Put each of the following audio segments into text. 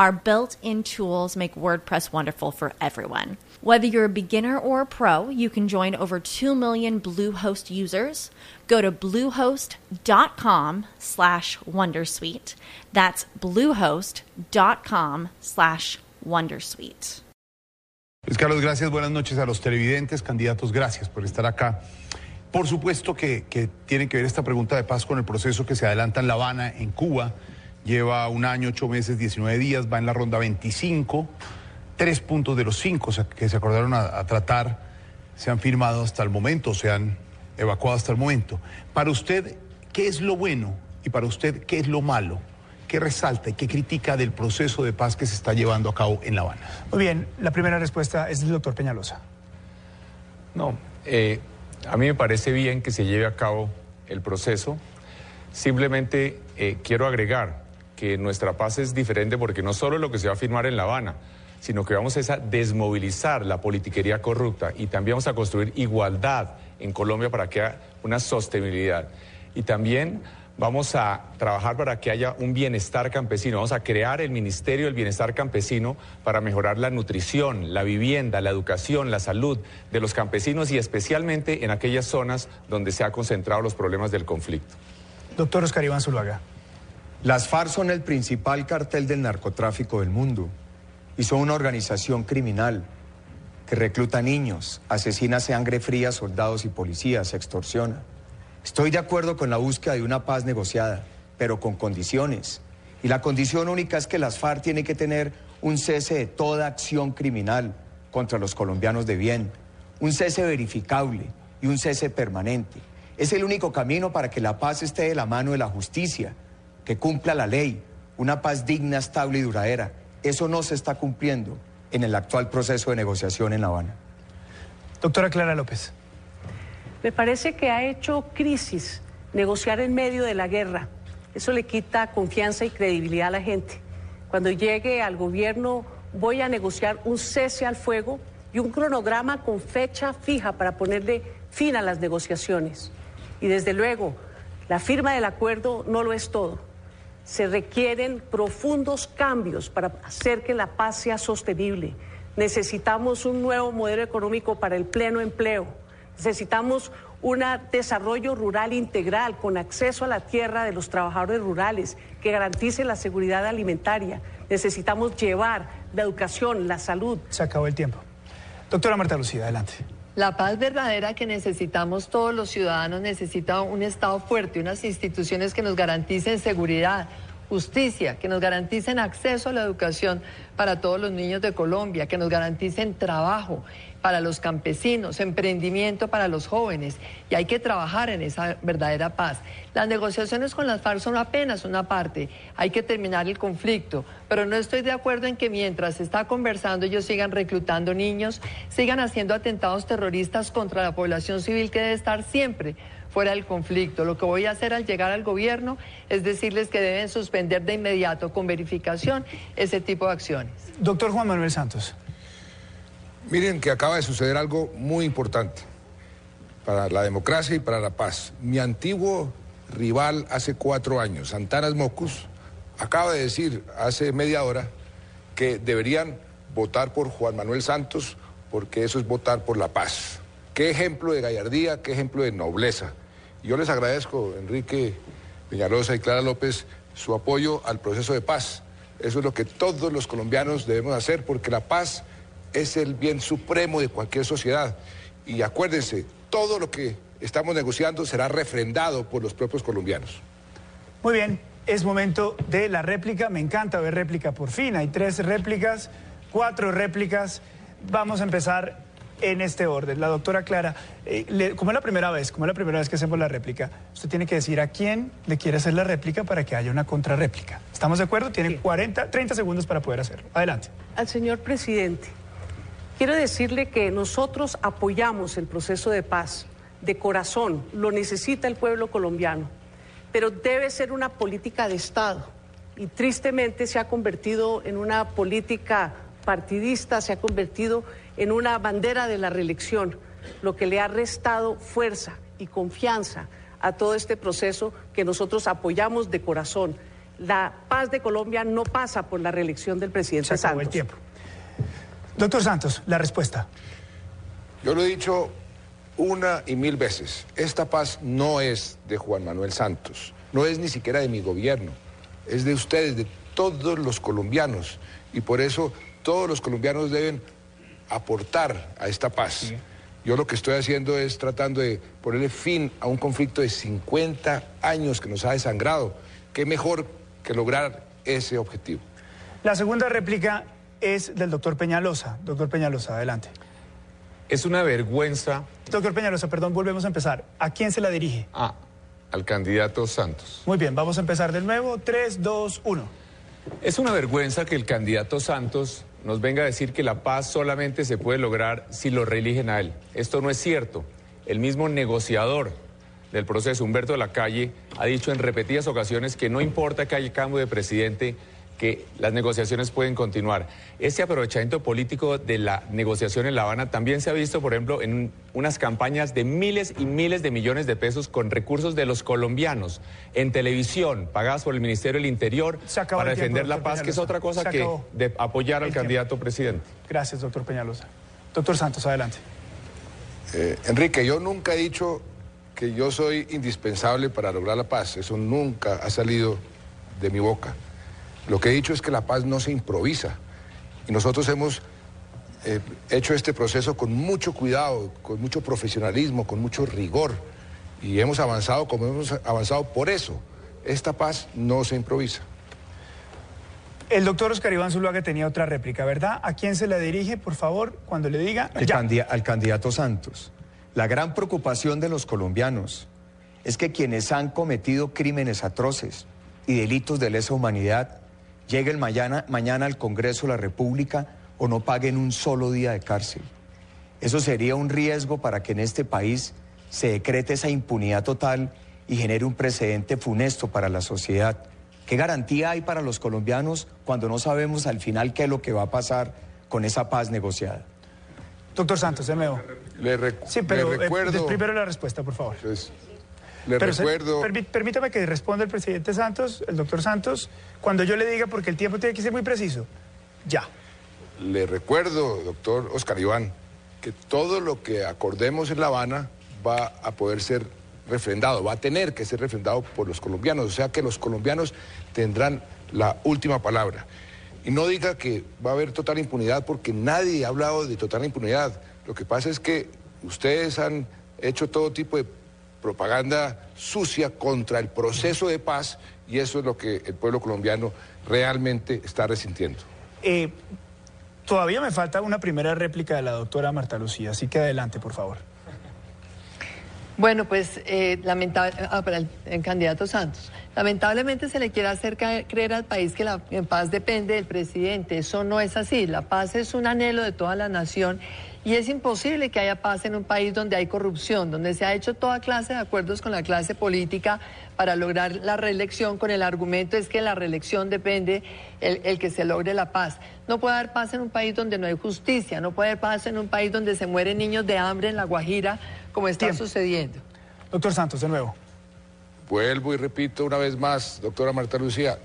Our built in tools make WordPress wonderful for everyone. Whether you're a beginner or a pro, you can join over 2 million Bluehost users. Go to bluehost.com slash wondersuite. That's bluehost.com slash wondersuite. Carlos, gracias. Buenas noches a los televidentes, candidatos. Gracias por estar acá. Por supuesto que, que tiene que ver esta pregunta de paz con el proceso que se adelanta en La Habana, en Cuba. Lleva un año, ocho meses, 19 días, va en la ronda 25. Tres puntos de los cinco que se acordaron a, a tratar se han firmado hasta el momento, se han evacuado hasta el momento. Para usted, ¿qué es lo bueno? Y para usted, ¿qué es lo malo? ¿Qué resalta y qué critica del proceso de paz que se está llevando a cabo en La Habana? Muy bien, la primera respuesta es del doctor Peñalosa. No, eh, a mí me parece bien que se lleve a cabo el proceso. Simplemente eh, quiero agregar que nuestra paz es diferente porque no solo lo que se va a firmar en La Habana, sino que vamos a desmovilizar la politiquería corrupta y también vamos a construir igualdad en Colombia para que haya una sostenibilidad. Y también vamos a trabajar para que haya un bienestar campesino. Vamos a crear el Ministerio del Bienestar Campesino para mejorar la nutrición, la vivienda, la educación, la salud de los campesinos y especialmente en aquellas zonas donde se han concentrado los problemas del conflicto. Doctor Oscar Iván Zuluaga. Las FARC son el principal cartel del narcotráfico del mundo y son una organización criminal que recluta niños, asesina sangre fría soldados y policías, extorsiona. Estoy de acuerdo con la búsqueda de una paz negociada, pero con condiciones. Y la condición única es que las FARC tienen que tener un cese de toda acción criminal contra los colombianos de bien, un cese verificable y un cese permanente. Es el único camino para que la paz esté de la mano de la justicia, que cumpla la ley, una paz digna, estable y duradera. Eso no se está cumpliendo en el actual proceso de negociación en La Habana. Doctora Clara López. Me parece que ha hecho crisis negociar en medio de la guerra. Eso le quita confianza y credibilidad a la gente. Cuando llegue al gobierno voy a negociar un cese al fuego y un cronograma con fecha fija para ponerle fin a las negociaciones. Y desde luego, la firma del acuerdo no lo es todo. Se requieren profundos cambios para hacer que la paz sea sostenible. Necesitamos un nuevo modelo económico para el pleno empleo. Necesitamos un desarrollo rural integral con acceso a la tierra de los trabajadores rurales que garantice la seguridad alimentaria. Necesitamos llevar la educación, la salud. Se acabó el tiempo. Doctora Marta Lucía, adelante. La paz verdadera que necesitamos todos los ciudadanos necesita un Estado fuerte, unas instituciones que nos garanticen seguridad, justicia, que nos garanticen acceso a la educación para todos los niños de Colombia, que nos garanticen trabajo para los campesinos, emprendimiento para los jóvenes. Y hay que trabajar en esa verdadera paz. Las negociaciones con las FARC son apenas una parte. Hay que terminar el conflicto. Pero no estoy de acuerdo en que mientras se está conversando ellos sigan reclutando niños, sigan haciendo atentados terroristas contra la población civil que debe estar siempre fuera del conflicto. Lo que voy a hacer al llegar al gobierno es decirles que deben suspender de inmediato con verificación ese tipo de acciones. Doctor Juan Manuel Santos. Miren que acaba de suceder algo muy importante para la democracia y para la paz. Mi antiguo rival hace cuatro años, Santanas Mocus, acaba de decir hace media hora que deberían votar por Juan Manuel Santos porque eso es votar por la paz. Qué ejemplo de gallardía, qué ejemplo de nobleza. Yo les agradezco, Enrique Peñalosa y Clara López, su apoyo al proceso de paz. Eso es lo que todos los colombianos debemos hacer porque la paz es el bien supremo de cualquier sociedad. Y acuérdense, todo lo que estamos negociando será refrendado por los propios colombianos. Muy bien, es momento de la réplica. Me encanta ver réplica por fin. Hay tres réplicas. cuatro réplicas. Vamos a empezar en este orden. La doctora Clara, eh, le- como es la primera vez, como es la primera vez que hacemos la réplica, usted tiene que decir a quién le quiere hacer la réplica para que haya una contrarréplica. ¿Estamos de acuerdo? Tiene 40, 30 segundos para poder hacerlo. Adelante. Al señor presidente, quiero decirle que nosotros apoyamos el proceso de paz de corazón, lo necesita el pueblo colombiano, pero debe ser una política de Estado y tristemente se ha convertido en una política partidista, se ha convertido en una bandera de la reelección, lo que le ha restado fuerza y confianza a todo este proceso que nosotros apoyamos de corazón. La paz de Colombia no pasa por la reelección del presidente Se acabó Santos. el tiempo. Doctor Santos, la respuesta. Yo lo he dicho una y mil veces. Esta paz no es de Juan Manuel Santos, no es ni siquiera de mi gobierno, es de ustedes, de todos los colombianos. Y por eso todos los colombianos deben aportar a esta paz. Yo lo que estoy haciendo es tratando de ponerle fin a un conflicto de 50 años que nos ha desangrado. ¿Qué mejor que lograr ese objetivo? La segunda réplica es del doctor Peñalosa. Doctor Peñalosa, adelante. Es una vergüenza Doctor Peñalosa, perdón, volvemos a empezar. ¿A quién se la dirige? ah, al candidato Santos. Muy bien, vamos a empezar de nuevo. 3, 2, 1. Es una vergüenza que el candidato Santos nos venga a decir que la paz solamente se puede lograr si lo reeligen a él. Esto no es cierto. El mismo negociador del proceso, Humberto de la Calle, ha dicho en repetidas ocasiones que no importa que haya cambio de presidente, que las negociaciones pueden continuar. Este aprovechamiento político de la negociación en La Habana también se ha visto, por ejemplo, en un- unas campañas de miles y miles de millones de pesos con recursos de los colombianos en televisión, pagadas por el Ministerio del Interior, para tiempo, defender la paz, que es otra cosa que de apoyar al tiempo. candidato presidente. Gracias, doctor Peñalosa. Doctor Santos, adelante. Eh, Enrique, yo nunca he dicho que yo soy indispensable para lograr la paz. Eso nunca ha salido de mi boca. Lo que he dicho es que la paz no se improvisa. Y nosotros hemos eh, hecho este proceso con mucho cuidado, con mucho profesionalismo, con mucho rigor. Y hemos avanzado como hemos avanzado por eso. Esta paz no se improvisa. El doctor Oscar Iván Zuluaga tenía otra réplica, ¿verdad? ¿A quién se la dirige, por favor, cuando le diga? al, Ya. candi- al candidato Santos. La gran preocupación de los colombianos es que quienes han cometido crímenes atroces y delitos de lesa humanidad lleguen mañana, mañana al Congreso de la República o no paguen un solo día de cárcel. Eso sería un riesgo para que en este país se decrete esa impunidad total y genere un precedente funesto para la sociedad. ¿Qué garantía hay para los colombianos cuando no sabemos al final qué es lo que va a pasar con esa paz negociada? Doctor Santos, de nuevo. Le, re- Sí, pero le eh, recuerdo... primero la respuesta, por favor. pues, le Pero recuerdo... permí- permítame que responda el presidente Santos, el doctor Santos, cuando yo le diga, porque el tiempo tiene que ser muy preciso. Ya. Le recuerdo, doctor Oscar Iván, que todo lo que acordemos en La Habana va a poder ser refrendado, va a tener que ser refrendado por los colombianos, o sea que los colombianos tendrán la última palabra. Y no diga que va a haber total impunidad porque nadie ha hablado de total impunidad. Lo que pasa es que ustedes han hecho todo tipo de propaganda sucia contra el proceso de paz y eso es lo que el pueblo colombiano realmente está resintiendo. Eh, todavía me falta una primera réplica de la doctora Marta Lucía, así que adelante, por favor. Bueno, pues eh, lamentable, ah, para el, el candidato Santos. Lamentablemente se le quiere hacer creer al país que la paz depende del presidente. Eso no es así. La paz es un anhelo de toda la nación y es imposible que haya paz en un país donde hay corrupción, donde se ha hecho toda clase de acuerdos con la clase política para lograr la reelección con el argumento es que la reelección depende el, el que se logre la paz. No puede haber paz en un país donde no hay justicia, no puede haber paz en un país donde se mueren niños de hambre en La Guajira, como está Tiempo. sucediendo. Doctor Santos, de nuevo. Vuelvo y repito una vez más, doctora Marta Lucía,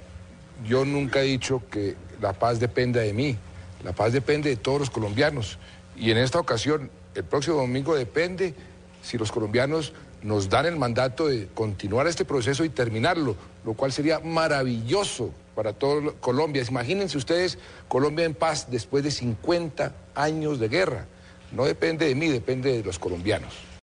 yo nunca he dicho que la paz dependa de mí, la paz depende de todos los colombianos. Y en esta ocasión, el próximo domingo depende si los colombianos nos dan el mandato de continuar este proceso y terminarlo, lo cual sería maravilloso para todo Colombia. Imagínense ustedes Colombia en paz después de 50 años de guerra. No depende de mí, depende de los colombianos.